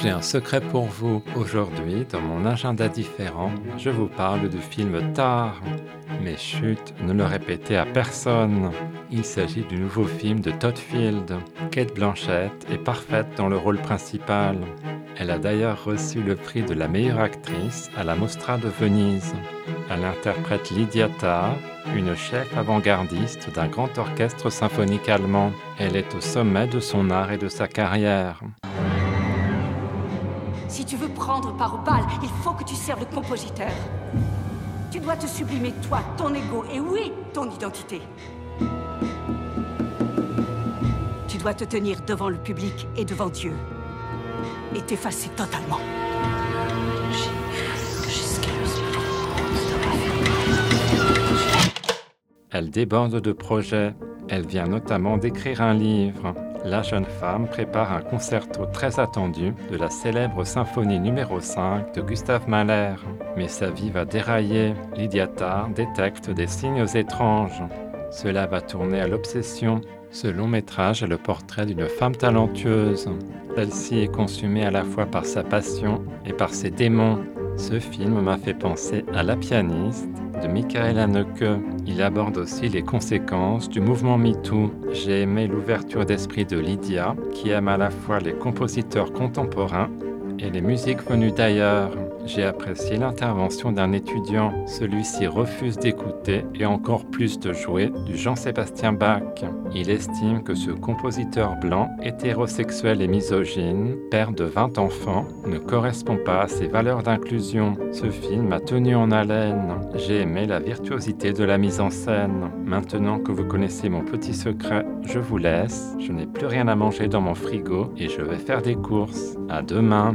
J'ai un secret pour vous. Aujourd'hui, dans mon agenda différent, je vous parle du film Tar. Mais chut, ne le répétez à personne. Il s'agit du nouveau film de Todd Field. Kate Blanchett est parfaite dans le rôle principal. Elle a d'ailleurs reçu le prix de la meilleure actrice à la Mostra de Venise. Elle interprète Lydia Tarr, une chef avant-gardiste d'un grand orchestre symphonique allemand. Elle est au sommet de son art et de sa carrière. Si tu veux prendre part au bal, il faut que tu serves le compositeur. Tu dois te sublimer toi, ton ego et oui, ton identité. Tu dois te tenir devant le public et devant Dieu. Et t'effacer totalement. Elle déborde de projets. Elle vient notamment d'écrire un livre. La jeune femme prépare un concerto très attendu de la célèbre symphonie numéro 5 de Gustave Mahler. Mais sa vie va dérailler. Lydia Tarr détecte des signes étranges. Cela va tourner à l'obsession. Ce long métrage est le portrait d'une femme talentueuse. Celle-ci est consumée à la fois par sa passion et par ses démons. Ce film m'a fait penser à La pianiste de Michael Haneke. Il aborde aussi les conséquences du mouvement MeToo. J'ai aimé l'ouverture d'esprit de Lydia, qui aime à la fois les compositeurs contemporains et les musiques venues d'ailleurs. J'ai apprécié l'intervention d'un étudiant. Celui-ci refuse d'écouter et encore plus de jouer du Jean-Sébastien Bach. Il estime que ce compositeur blanc, hétérosexuel et misogyne, père de 20 enfants, ne correspond pas à ses valeurs d'inclusion. Ce film m'a tenu en haleine. J'ai aimé la virtuosité de la mise en scène. Maintenant que vous connaissez mon petit secret, je vous laisse. Je n'ai plus rien à manger dans mon frigo et je vais faire des courses. À demain.